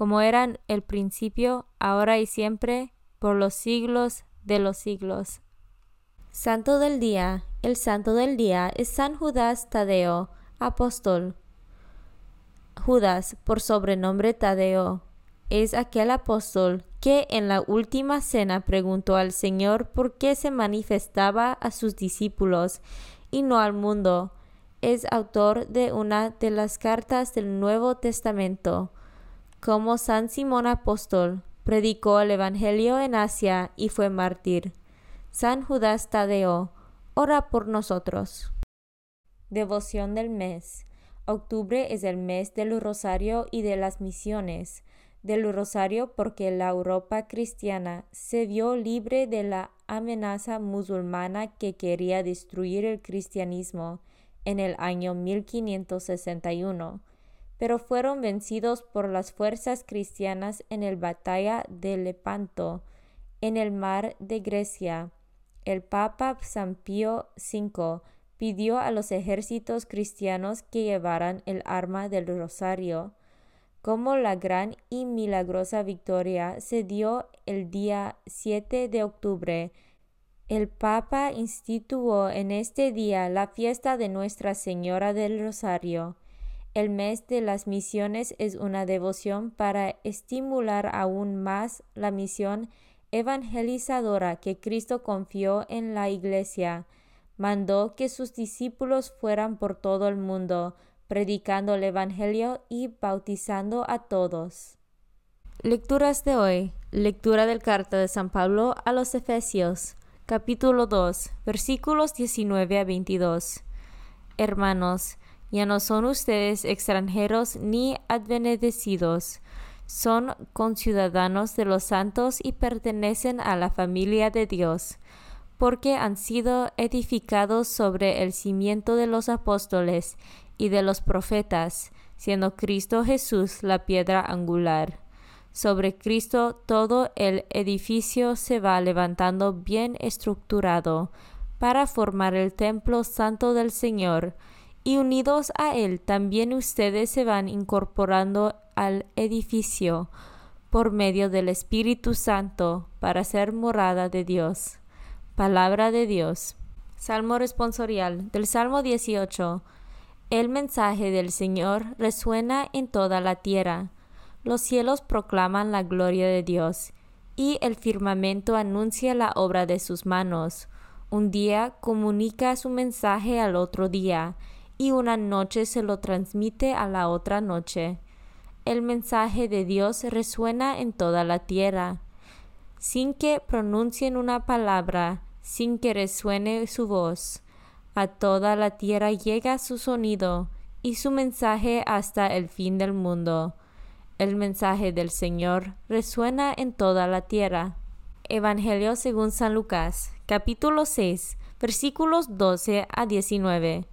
como eran el principio, ahora y siempre, por los siglos de los siglos. Santo del Día. El Santo del Día es San Judas Tadeo, apóstol. Judas, por sobrenombre Tadeo, es aquel apóstol que en la última cena preguntó al Señor por qué se manifestaba a sus discípulos y no al mundo. Es autor de una de las cartas del Nuevo Testamento como San Simón Apóstol, predicó el Evangelio en Asia y fue mártir. San Judas Tadeo, ora por nosotros. Devoción del mes. Octubre es el mes del rosario y de las misiones. Del rosario porque la Europa cristiana se vio libre de la amenaza musulmana que quería destruir el cristianismo en el año 1561 pero fueron vencidos por las fuerzas cristianas en la batalla de Lepanto, en el mar de Grecia. El Papa San Pío V pidió a los ejércitos cristianos que llevaran el arma del rosario. Como la gran y milagrosa victoria se dio el día 7 de octubre, el Papa instituyó en este día la fiesta de Nuestra Señora del Rosario. El mes de las misiones es una devoción para estimular aún más la misión evangelizadora que Cristo confió en la Iglesia. Mandó que sus discípulos fueran por todo el mundo, predicando el Evangelio y bautizando a todos. Lecturas de hoy. Lectura del carta de San Pablo a los Efesios, capítulo 2, versículos 19 a 22. Hermanos, ya no son ustedes extranjeros ni advenedecidos, son conciudadanos de los santos y pertenecen a la familia de Dios, porque han sido edificados sobre el cimiento de los apóstoles y de los profetas, siendo Cristo Jesús la piedra angular. Sobre Cristo todo el edificio se va levantando bien estructurado para formar el templo santo del Señor, y unidos a él también ustedes se van incorporando al edificio por medio del Espíritu Santo para ser morada de Dios. Palabra de Dios. Salmo responsorial del Salmo 18. El mensaje del Señor resuena en toda la tierra. Los cielos proclaman la gloria de Dios, y el firmamento anuncia la obra de sus manos. Un día comunica su mensaje al otro día, y una noche se lo transmite a la otra noche. El mensaje de Dios resuena en toda la tierra. Sin que pronuncien una palabra, sin que resuene su voz, a toda la tierra llega su sonido y su mensaje hasta el fin del mundo. El mensaje del Señor resuena en toda la tierra. Evangelio según San Lucas, capítulo 6, versículos 12 a 19.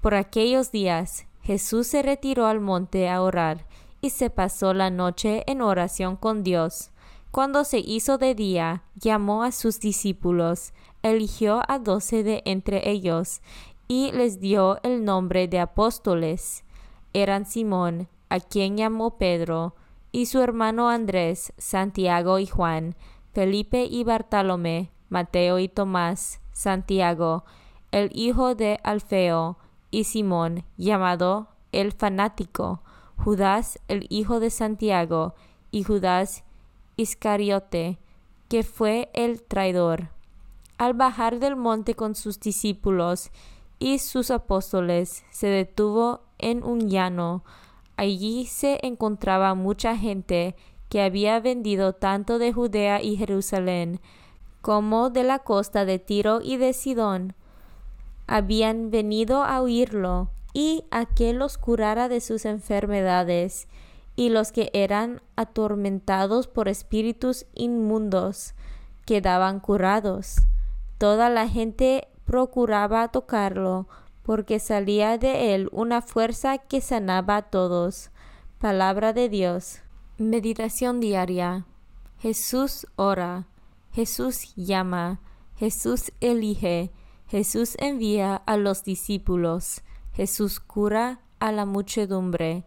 Por aquellos días Jesús se retiró al monte a orar y se pasó la noche en oración con Dios. Cuando se hizo de día, llamó a sus discípulos, eligió a doce de entre ellos y les dio el nombre de apóstoles. Eran Simón, a quien llamó Pedro, y su hermano Andrés, Santiago y Juan, Felipe y Bartolomé, Mateo y Tomás, Santiago, el hijo de Alfeo, y Simón, llamado el fanático, Judas, el hijo de Santiago, y Judas Iscariote, que fue el traidor. Al bajar del monte con sus discípulos y sus apóstoles, se detuvo en un llano. Allí se encontraba mucha gente que había vendido tanto de Judea y Jerusalén como de la costa de Tiro y de Sidón. Habían venido a oírlo y a que los curara de sus enfermedades, y los que eran atormentados por espíritus inmundos quedaban curados. Toda la gente procuraba tocarlo, porque salía de él una fuerza que sanaba a todos. Palabra de Dios. Meditación diaria. Jesús ora, Jesús llama, Jesús elige, Jesús envía a los discípulos. Jesús cura a la muchedumbre.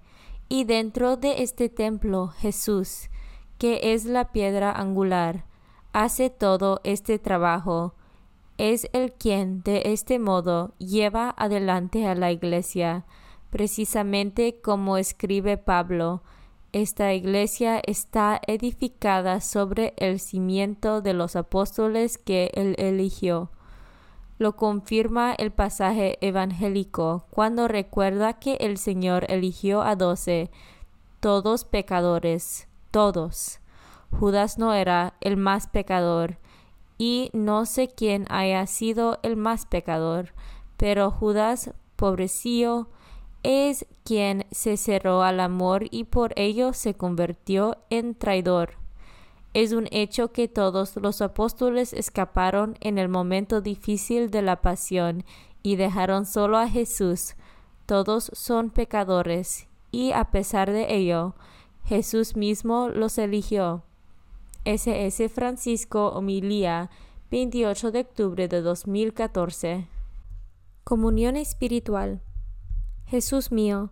Y dentro de este templo Jesús, que es la piedra angular, hace todo este trabajo. Es el quien de este modo lleva adelante a la iglesia, precisamente como escribe Pablo, esta iglesia está edificada sobre el cimiento de los apóstoles que él eligió. Lo confirma el pasaje evangélico cuando recuerda que el Señor eligió a doce, todos pecadores, todos. Judas no era el más pecador, y no sé quién haya sido el más pecador, pero Judas, pobrecillo, es quien se cerró al amor y por ello se convirtió en traidor. Es un hecho que todos los apóstoles escaparon en el momento difícil de la pasión y dejaron solo a Jesús. Todos son pecadores y a pesar de ello, Jesús mismo los eligió. S.S. Francisco Homilía, 28 de octubre de 2014. Comunión espiritual. Jesús mío,